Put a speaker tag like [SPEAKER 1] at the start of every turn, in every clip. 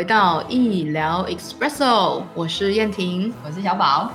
[SPEAKER 1] 回到医疗 Espresso，我是燕婷，
[SPEAKER 2] 我是小宝。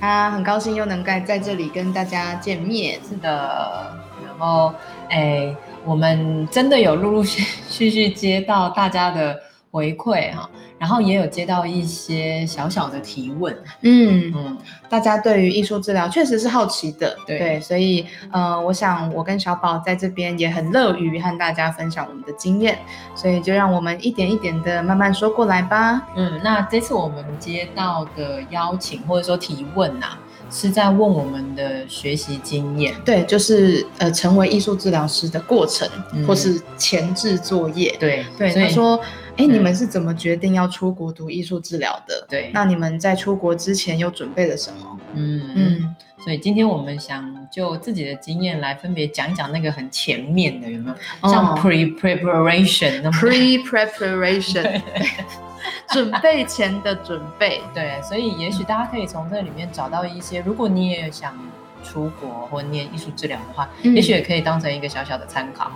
[SPEAKER 1] 啊，很高兴又能在在这里跟大家见面。
[SPEAKER 2] 是的，然后哎，我们真的有陆陆续续续接到大家的回馈哈。然后也有接到一些小小的提问，
[SPEAKER 1] 嗯嗯，大家对于艺术治疗确实是好奇的，
[SPEAKER 2] 对，
[SPEAKER 1] 所以呃，我想我跟小宝在这边也很乐于和大家分享我们的经验，所以就让我们一点一点的慢慢说过来吧。
[SPEAKER 2] 嗯，那这次我们接到的邀请或者说提问呐，是在问我们的学习经验，
[SPEAKER 1] 对，就是呃成为艺术治疗师的过程或是前置作业，
[SPEAKER 2] 对
[SPEAKER 1] 对，他说。哎，你们是怎么决定要出国读艺术治疗的？
[SPEAKER 2] 对，
[SPEAKER 1] 那你们在出国之前又准备了什么？
[SPEAKER 2] 嗯嗯，所以今天我们想就自己的经验来分别讲一讲那个很前面的有没有？像 pre preparation 那么 pre
[SPEAKER 1] preparation 准备前的准备。
[SPEAKER 2] 对，所以也许大家可以从这里面找到一些，如果你也想出国或念艺术治疗的话，也许也可以当成一个小小的参考。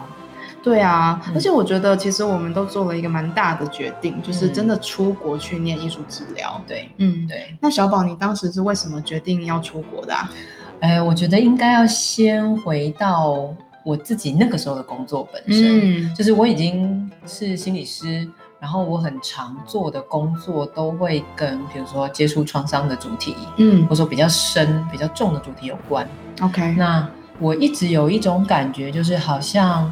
[SPEAKER 1] 对啊，而且我觉得其实我们都做了一个蛮大的决定，就是真的出国去念艺术治疗。
[SPEAKER 2] 对，嗯，对。
[SPEAKER 1] 那小宝，你当时是为什么决定要出国的？
[SPEAKER 2] 啊哎，我觉得应该要先回到我自己那个时候的工作本身，就是我已经是心理师，然后我很常做的工作都会跟比如说接触创伤的主题，嗯，或者说比较深、比较重的主题有关。
[SPEAKER 1] OK，
[SPEAKER 2] 那我一直有一种感觉，就是好像。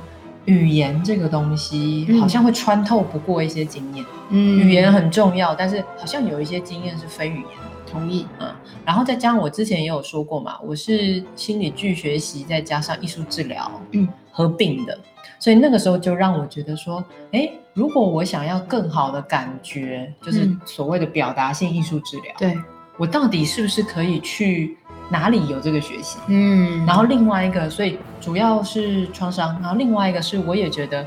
[SPEAKER 2] 语言这个东西好像会穿透不过一些经验，嗯，语言很重要，但是好像有一些经验是非语言。的。
[SPEAKER 1] 同意，嗯，
[SPEAKER 2] 然后再加上我之前也有说过嘛，我是心理剧学习再加上艺术治疗，嗯，合并的，所以那个时候就让我觉得说，哎，如果我想要更好的感觉，就是所谓的表达性艺术治疗，
[SPEAKER 1] 对。
[SPEAKER 2] 我到底是不是可以去？哪里有这个学习？嗯，然后另外一个，所以主要是创伤，然后另外一个是，我也觉得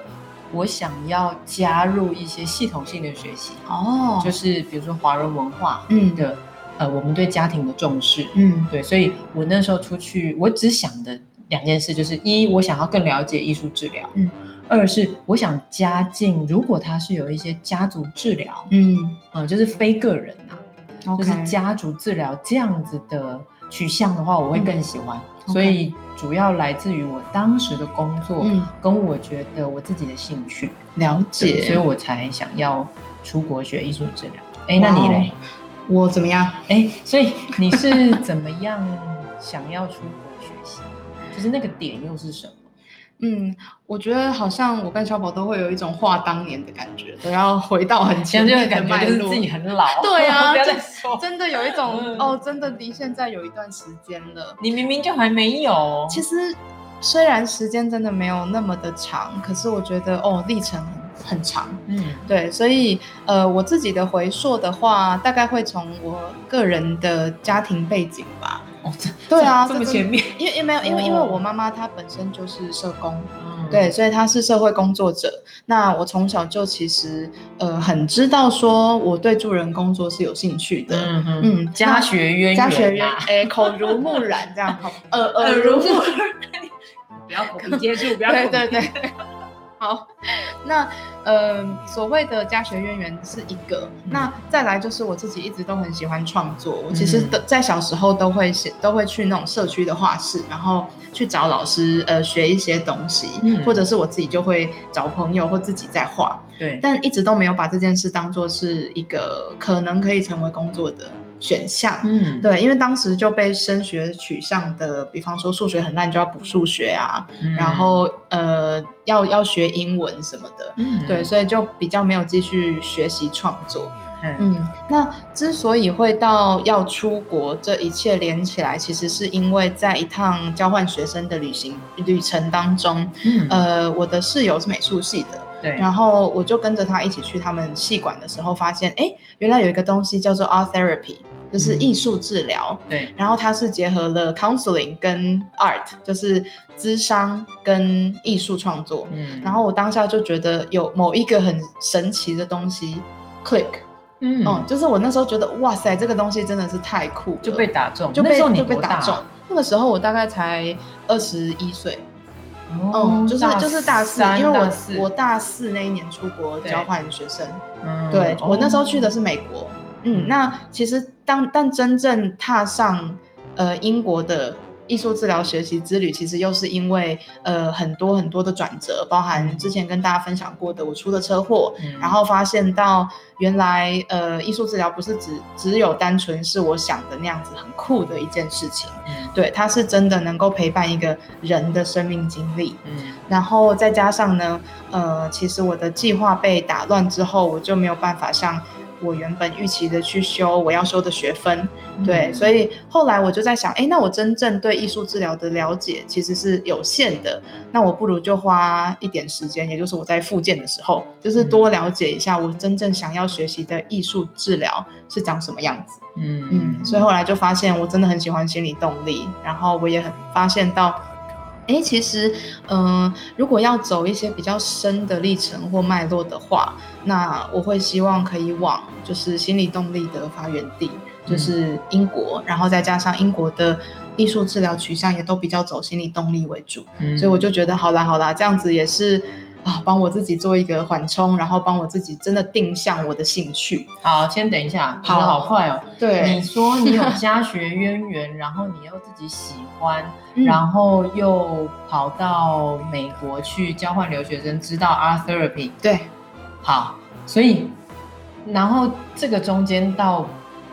[SPEAKER 2] 我想要加入一些系统性的学习哦，就是比如说华人文化的，呃，我们对家庭的重视，嗯，对，所以我那时候出去，我只想的两件事，就是一，我想要更了解艺术治疗，嗯，二是我想加进，如果他是有一些家族治疗，嗯，嗯，就是非个人呐，就是家族治疗这样子的。取向的话，我会更喜欢，所以主要来自于我当时的工作，跟我觉得我自己的兴趣
[SPEAKER 1] 了解，
[SPEAKER 2] 所以我才想要出国学艺术治疗。哎，那你嘞？
[SPEAKER 1] 我怎么样？
[SPEAKER 2] 哎，所以你是怎么样想要出国学习？就是那个点又是什么？
[SPEAKER 1] 嗯，我觉得好像我跟小宝都会有一种话当年的感觉，都要回到很前 面的
[SPEAKER 2] 脉络，自己很老。
[SPEAKER 1] 对啊，真的有一种哦，真的离现在有一段时间了。
[SPEAKER 2] 你明明就还没有。
[SPEAKER 1] 其实虽然时间真的没有那么的长，可是我觉得哦，历程很长。嗯，对，所以呃，我自己的回溯的话，大概会从我个人的家庭背景吧。哦，对啊，
[SPEAKER 2] 这么前面，
[SPEAKER 1] 因为因为没有，因为因为我妈妈她本身就是社工，对，所以她是社会工作者。那我从小就其实呃很知道说我对助人工作是有兴趣的，嗯
[SPEAKER 2] 嗯，家学渊源，
[SPEAKER 1] 家学渊，哎，口如木然这样，耳耳如目染，
[SPEAKER 2] 不要口接触，不要
[SPEAKER 1] 对对对。好，那呃，所谓的家学渊源是一个，那再来就是我自己一直都很喜欢创作，我其实在小时候都会写，都会去那种社区的画室，然后去找老师呃学一些东西，或者是我自己就会找朋友或自己在画，
[SPEAKER 2] 对，
[SPEAKER 1] 但一直都没有把这件事当做是一个可能可以成为工作的。选项，嗯，对，因为当时就被升学取向的，比方说数学很烂就要补数学啊，然后呃要要学英文什么的，嗯，对，所以就比较没有继续学习创作，嗯，那之所以会到要出国，这一切连起来，其实是因为在一趟交换学生的旅行旅程当中，嗯，呃，我的室友是美术系的。
[SPEAKER 2] 对，
[SPEAKER 1] 然后我就跟着他一起去他们戏馆的时候，发现哎，原来有一个东西叫做 art therapy，就是艺术治疗。
[SPEAKER 2] 对，
[SPEAKER 1] 然后它是结合了 counseling 跟 art，就是智商跟艺术创作。嗯，然后我当下就觉得有某一个很神奇的东西 click，嗯，哦，就是我那时候觉得哇塞，这个东西真的是太酷，
[SPEAKER 2] 就被打中，
[SPEAKER 1] 就被就被打中。那个时候我大概才二十一岁。嗯，就是就是大四，因为我我大四那一年出国交换学生，对我那时候去的是美国。嗯，那其实当但真正踏上呃英国的。艺术治疗学习之旅，其实又是因为呃很多很多的转折，包含之前跟大家分享过的我出的车祸，然后发现到原来呃艺术治疗不是只只有单纯是我想的那样子很酷的一件事情，对，它是真的能够陪伴一个人的生命经历，嗯，然后再加上呢，呃，其实我的计划被打乱之后，我就没有办法像。我原本预期的去修我要修的学分，对，所以后来我就在想，哎，那我真正对艺术治疗的了解其实是有限的，那我不如就花一点时间，也就是我在复健的时候，就是多了解一下我真正想要学习的艺术治疗是长什么样子。嗯嗯，所以后来就发现我真的很喜欢心理动力，然后我也很发现到。哎，其实，嗯，如果要走一些比较深的历程或脉络的话，那我会希望可以往就是心理动力的发源地，就是英国，然后再加上英国的艺术治疗取向也都比较走心理动力为主，所以我就觉得好啦好啦，这样子也是。啊，帮我自己做一个缓冲，然后帮我自己真的定向我的兴趣。
[SPEAKER 2] 好，先等一下，跑的好快哦。
[SPEAKER 1] 对，
[SPEAKER 2] 你说你有家学渊源，然后你又自己喜欢，然后又跑到美国去交换留学生，知道 art therapy。
[SPEAKER 1] 对，
[SPEAKER 2] 好，所以然后这个中间到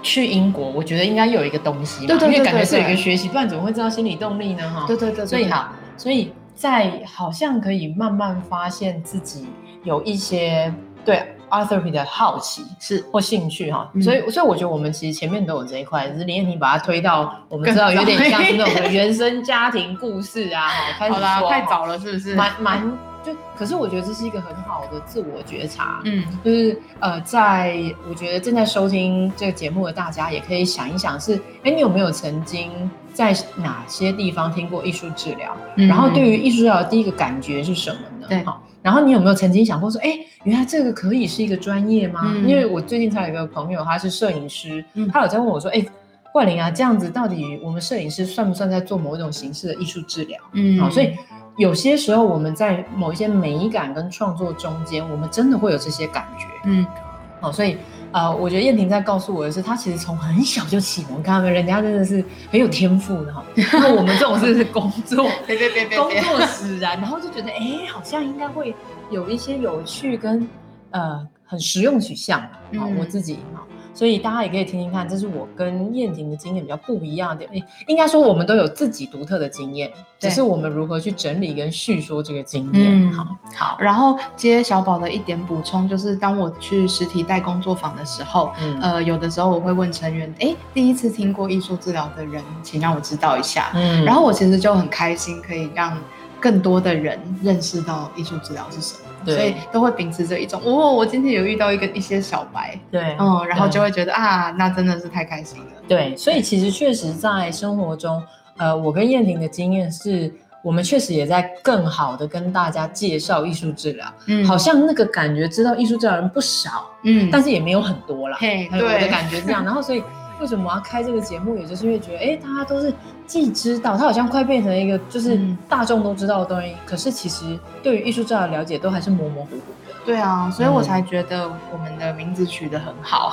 [SPEAKER 2] 去英国，我觉得应该有一个东西，
[SPEAKER 1] 对对对，
[SPEAKER 2] 因为感觉是有一个学习，不然怎么会知道心理动力呢？哈，
[SPEAKER 1] 对对对，
[SPEAKER 2] 所以好，所以。在好像可以慢慢发现自己有一些对 Arthur 的好奇
[SPEAKER 1] 是。
[SPEAKER 2] 或兴趣哈，所以所以我觉得我们其实前面都有这一块，只是林燕婷把它推到我们知道有点像是那种原生家庭故事啊，
[SPEAKER 1] 开始说太早了是不是？
[SPEAKER 2] 蛮蛮就，可是我觉得这是一个很好的自我觉察，嗯，就是呃，在我觉得正在收听这个节目的大家也可以想一想，是哎，你有没有曾经？在哪些地方听过艺术治疗？然后对于艺术治疗的第一个感觉是什么呢？
[SPEAKER 1] 对，
[SPEAKER 2] 好。然后你有没有曾经想过说，哎，原来这个可以是一个专业吗？因为我最近才有一个朋友，他是摄影师，他有在问我说，哎，冠霖啊，这样子到底我们摄影师算不算在做某一种形式的艺术治疗？嗯，好。所以有些时候我们在某一些美感跟创作中间，我们真的会有这些感觉。嗯，好，所以。呃，我觉得燕婷在告诉我的是，她其实从很小就启蒙，看到没？人家真的是很有天赋的哈。那我们这种是工作，
[SPEAKER 1] 别别别别，
[SPEAKER 2] 工作使然，然后就觉得，哎，好像应该会有一些有趣跟呃很实用取向啊。我自己哈。所以大家也可以听听看，这是我跟燕婷的经验比较不一样的。应该说我们都有自己独特的经验，只是我们如何去整理跟叙说这个经验。好，
[SPEAKER 1] 好。然后接小宝的一点补充，就是当我去实体带工作坊的时候，呃，有的时候我会问成员，哎，第一次听过艺术治疗的人，请让我知道一下。嗯，然后我其实就很开心，可以让更多的人认识到艺术治疗是什么。所以都会秉持着一种，哦，我今天有遇到一个一些小白，
[SPEAKER 2] 对，
[SPEAKER 1] 嗯，然后就会觉得啊，那真的是太开心了。
[SPEAKER 2] 对，所以其实确实在生活中，呃，我跟燕婷的经验是，我们确实也在更好的跟大家介绍艺术治疗，嗯，好像那个感觉知道艺术治疗人不少，嗯，但是也没有很多啦，
[SPEAKER 1] 嘿，
[SPEAKER 2] 我的感觉这样。然后所以为什么要开这个节目，也就是因为觉得，哎，大家都是。既知道，它好像快变成一个就是大众都知道的东西，可是其实对于艺术治疗的了解都还是模模糊糊的。
[SPEAKER 1] 对啊，所以我才觉得我们的名字取得很好，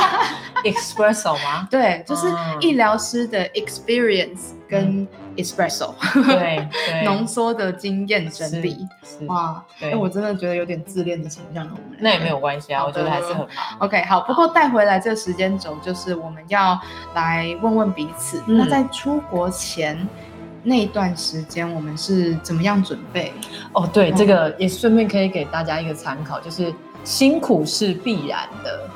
[SPEAKER 2] Espresso 吗？
[SPEAKER 1] 对，就是医疗师的 experience 跟 Espresso，
[SPEAKER 2] 对，
[SPEAKER 1] 浓缩的经验整理。哇，哎，我真的觉得有点自恋的倾向了。我们
[SPEAKER 2] 那也没有关系啊，我觉得还是很好。
[SPEAKER 1] OK，好。不过带回来这时间轴，就是我们要来问问彼此。那在出国前。那一段时间我们是怎么样准备？
[SPEAKER 2] 哦，对，这个也顺便可以给大家一个参考，就是辛苦是必然的，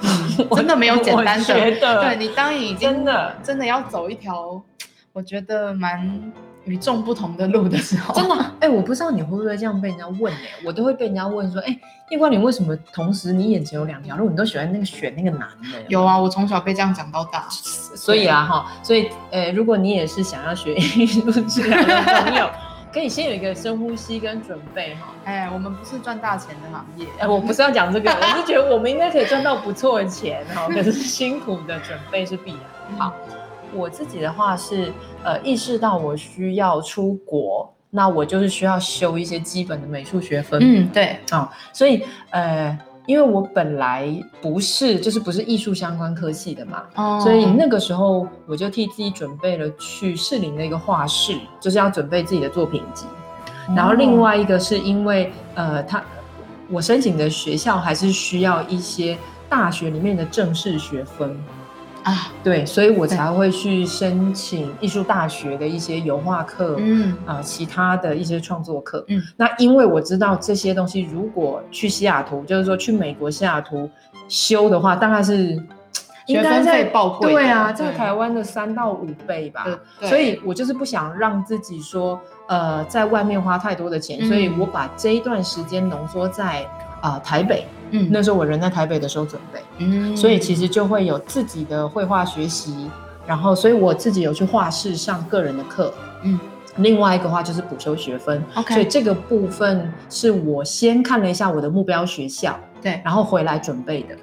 [SPEAKER 1] 真的没有简单的。
[SPEAKER 2] 对
[SPEAKER 1] 你当你真的真的要走一条，我觉得蛮。与众不同的路的时候，
[SPEAKER 2] 真的 哎，我不知道你会不会这样被人家问哎，我都会被人家问说，哎，叶冠霖为什么同时你眼前有两条路，你都喜欢那个选那个男的？
[SPEAKER 1] 有啊，我从小被这样讲到大，
[SPEAKER 2] 所以啊哈，所以呃，如果你也是想要学艺术治疗的朋友，可以先有一个深呼吸跟准备哈。
[SPEAKER 1] 哎，我们不是赚大钱的行业，
[SPEAKER 2] 哎，我不是要讲这个，我是觉得我们应该可以赚到不错的钱哈，可是辛苦的准备是必然。好。我自己的话是，呃，意识到我需要出国那我就是需要修一些基本的美术学分。
[SPEAKER 1] 嗯，对，
[SPEAKER 2] 哦，所以呃，因为我本来不是就是不是艺术相关科系的嘛，哦，所以那个时候我就替自己准备了去士林的一个画室，就是要准备自己的作品集。然后另外一个是因为呃，他我申请的学校还是需要一些大学里面的正式学分。啊，对，所以我才会去申请艺术大学的一些油画课，嗯。啊，其他的一些创作课，嗯，那因为我知道这些东西，如果去西雅图，就是说去美国西雅图修的话，大概是
[SPEAKER 1] 学分费爆贵，
[SPEAKER 2] 对啊，这个台湾的三到五倍吧，所以我就是不想让自己说，呃，在外面花太多的钱，所以我把这一段时间浓缩在啊台北。嗯，那时候我人在台北的时候准备，嗯，所以其实就会有自己的绘画学习，然后所以我自己有去画室上个人的课，嗯，另外一个话就是补修学分
[SPEAKER 1] ，OK，
[SPEAKER 2] 所以这个部分是我先看了一下我的目标学校，
[SPEAKER 1] 对，
[SPEAKER 2] 然后回来准备的。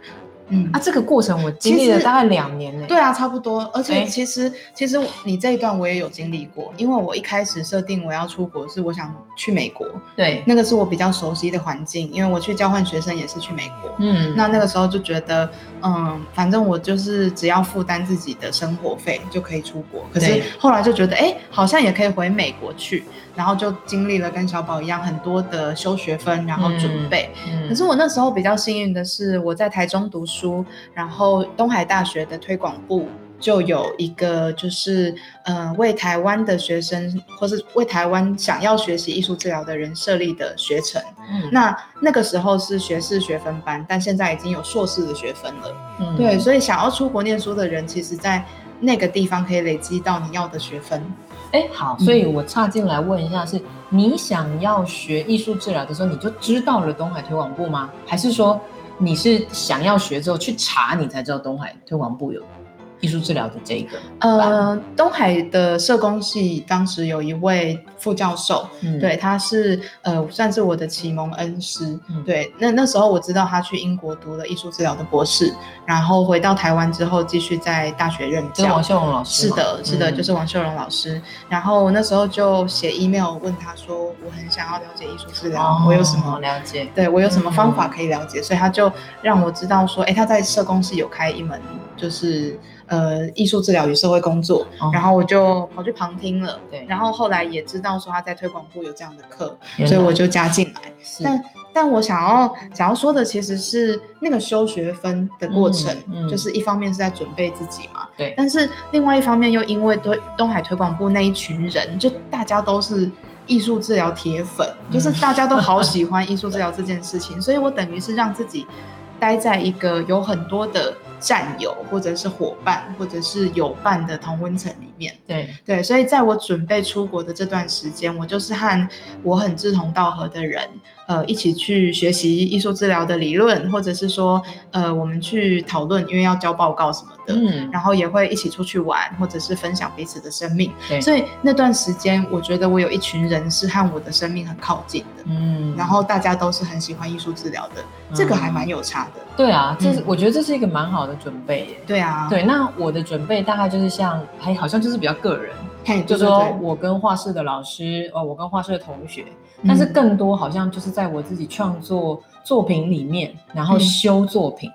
[SPEAKER 2] 嗯，啊，这个过程我经历了大概两年呢。
[SPEAKER 1] 对啊，差不多。而且其实其实你这一段我也有经历过，因为我一开始设定我要出国是我想去美国，
[SPEAKER 2] 对，
[SPEAKER 1] 那个是我比较熟悉的环境，因为我去交换学生也是去美国。嗯，那那个时候就觉得，嗯，反正我就是只要负担自己的生活费就可以出国。可是后来就觉得，哎，好像也可以回美国去，然后就经历了跟小宝一样很多的修学分，然后准备。可是我那时候比较幸运的是，我在台中读书。书，然后东海大学的推广部就有一个，就是呃，为台湾的学生，或是为台湾想要学习艺术治疗的人设立的学程。嗯，那那个时候是学士学分班，但现在已经有硕士的学分了。嗯，对，所以想要出国念书的人，其实在那个地方可以累积到你要的学分。
[SPEAKER 2] 哎，好，所以我插进来问一下，是你想要学艺术治疗的时候，你就知道了东海推广部吗？还是说？你是想要学之后去查，你才知道东海推广部有艺术治疗的这个。
[SPEAKER 1] 呃，东海的社工系当时有一位副教授，对，他是呃算是我的启蒙恩师。对，那那时候我知道他去英国读了艺术治疗的博士，然后回到台湾之后继续在大学任教。
[SPEAKER 2] 王秀荣老师。
[SPEAKER 1] 是的，是的，就是王秀荣老师。然后那时候就写 email 问他说。我很想要了解艺术治疗，我有什么
[SPEAKER 2] 了解？
[SPEAKER 1] 对我有什么方法可以了解？所以他就让我知道说，哎，他在社工系有开一门，就是呃艺术治疗与社会工作，然后我就跑去旁听了。对，然后后来也知道说他在推广部有这样的课，所以我就加进来。但但我想要想要说的其实是那个修学分的过程，就是一方面是在准备自己嘛，
[SPEAKER 2] 对，
[SPEAKER 1] 但是另外一方面又因为对东海推广部那一群人，就大家都是。艺术治疗铁粉，就是大家都好喜欢艺术治疗这件事情，所以我等于是让自己待在一个有很多的战友，或者是伙伴，或者是友伴的同温层里面。
[SPEAKER 2] 对
[SPEAKER 1] 对，所以在我准备出国的这段时间，我就是和我很志同道合的人。呃，一起去学习艺术治疗的理论，或者是说，呃，我们去讨论，因为要交报告什么的，嗯，然后也会一起出去玩，或者是分享彼此的生命。
[SPEAKER 2] 对，
[SPEAKER 1] 所以那段时间，我觉得我有一群人是和我的生命很靠近的，嗯，然后大家都是很喜欢艺术治疗的，这个还蛮有差的。
[SPEAKER 2] 对啊，这是我觉得这是一个蛮好的准备耶。
[SPEAKER 1] 对啊，
[SPEAKER 2] 对，那我的准备大概就是像，还好像就是比较个人。就说我跟画室的老师，哦，我跟画室的同学，但是更多好像就是在我自己创作作品里面，然后修作品，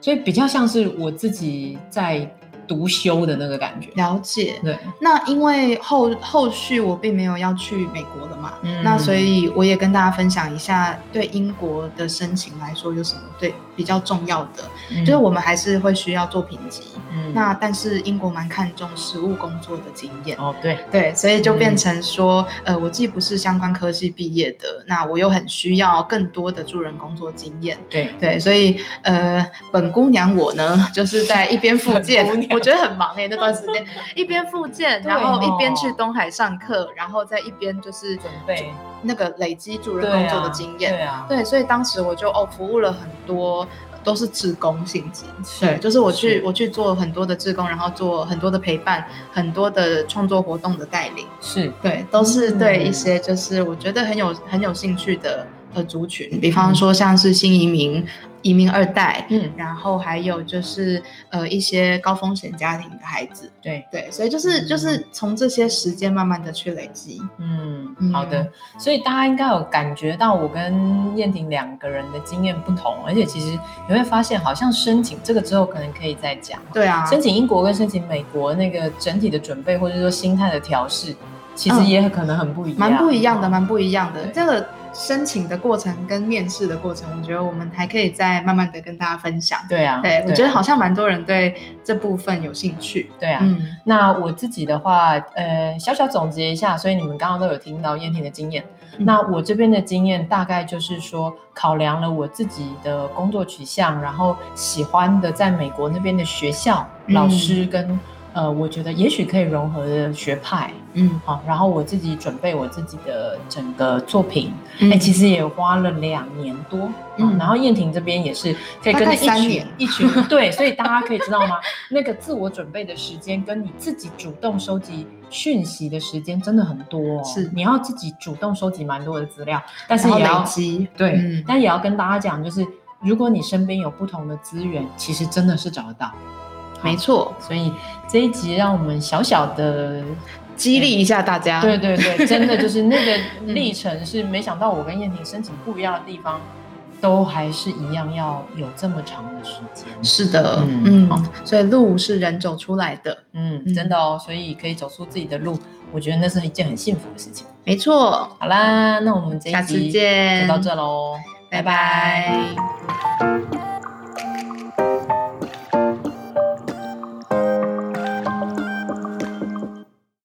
[SPEAKER 2] 所以比较像是我自己在。独修的那个感觉，
[SPEAKER 1] 了解。
[SPEAKER 2] 对，
[SPEAKER 1] 那因为后后续我并没有要去美国了嘛，嗯那所以我也跟大家分享一下，对英国的申请来说有什么对比较重要的，就是我们还是会需要作品集。嗯，那但是英国蛮看重实务工作的经验。
[SPEAKER 2] 哦，对
[SPEAKER 1] 对，所以就变成说，呃，我既不是相关科系毕业的，那我又很需要更多的助人工作经验。
[SPEAKER 2] 对
[SPEAKER 1] 对，所以呃，本姑娘我呢，就是在一边复健。我觉得很忙哎，那段时间一边复健，然后一边去东海上课，然后再一边就是
[SPEAKER 2] 准备
[SPEAKER 1] 那个累积助人工作的经验。
[SPEAKER 2] 对啊，
[SPEAKER 1] 对，所以当时我就哦服务了很多，都是志工性质。对，就是我去我去做很多的志工，然后做很多的陪伴，很多的创作活动的带领。
[SPEAKER 2] 是
[SPEAKER 1] 对，都是对一些就是我觉得很有很有兴趣的呃族群，比方说像是新移民。移民二代，嗯，然后还有就是呃一些高风险家庭的孩子，
[SPEAKER 2] 对。
[SPEAKER 1] 对，所以就是就是从这些时间慢慢的去累积，
[SPEAKER 2] 嗯，好的，所以大家应该有感觉到我跟燕婷两个人的经验不同，而且其实你会发现好像申请这个之后可能可以再讲，
[SPEAKER 1] 对啊，
[SPEAKER 2] 申请英国跟申请美国那个整体的准备或者说心态的调试，其实也可能很不一样，
[SPEAKER 1] 蛮不一样的，蛮不一样的，这个。申请的过程跟面试的过程，我觉得我们还可以再慢慢的跟大家分享。
[SPEAKER 2] 对啊，
[SPEAKER 1] 对我觉得好像蛮多人对这部分有兴趣。
[SPEAKER 2] 对啊，嗯，那我自己的话，呃，小小总结一下，所以你们刚刚都有听到燕婷的经验。那我这边的经验大概就是说，考量了我自己的工作取向，然后喜欢的在美国那边的学校老师跟。呃，我觉得也许可以融合的学派，嗯，好，然后我自己准备我自己的整个作品，哎，其实也花了两年多，嗯，然后燕婷这边也是可以跟一群一群，对，所以大家可以知道吗？那个自我准备的时间跟你自己主动收集讯息的时间真的很多，
[SPEAKER 1] 是
[SPEAKER 2] 你要自己主动收集蛮多的资料，但是也要对，但也要跟大家讲，就是如果你身边有不同的资源，其实真的是找得到。
[SPEAKER 1] 没错，
[SPEAKER 2] 所以这一集让我们小小的
[SPEAKER 1] 激励一下大家。
[SPEAKER 2] 对对对，真的就是那个历程是没想到我跟燕婷申请不一样的地方，都还是一样要有这么长的时间。
[SPEAKER 1] 是的，嗯，所以路是人走出来的，
[SPEAKER 2] 嗯，真的哦，所以可以走出自己的路，我觉得那是一件很幸福的事情。
[SPEAKER 1] 没错，
[SPEAKER 2] 好啦，那我们这一
[SPEAKER 1] 集就
[SPEAKER 2] 到这喽，
[SPEAKER 1] 拜拜。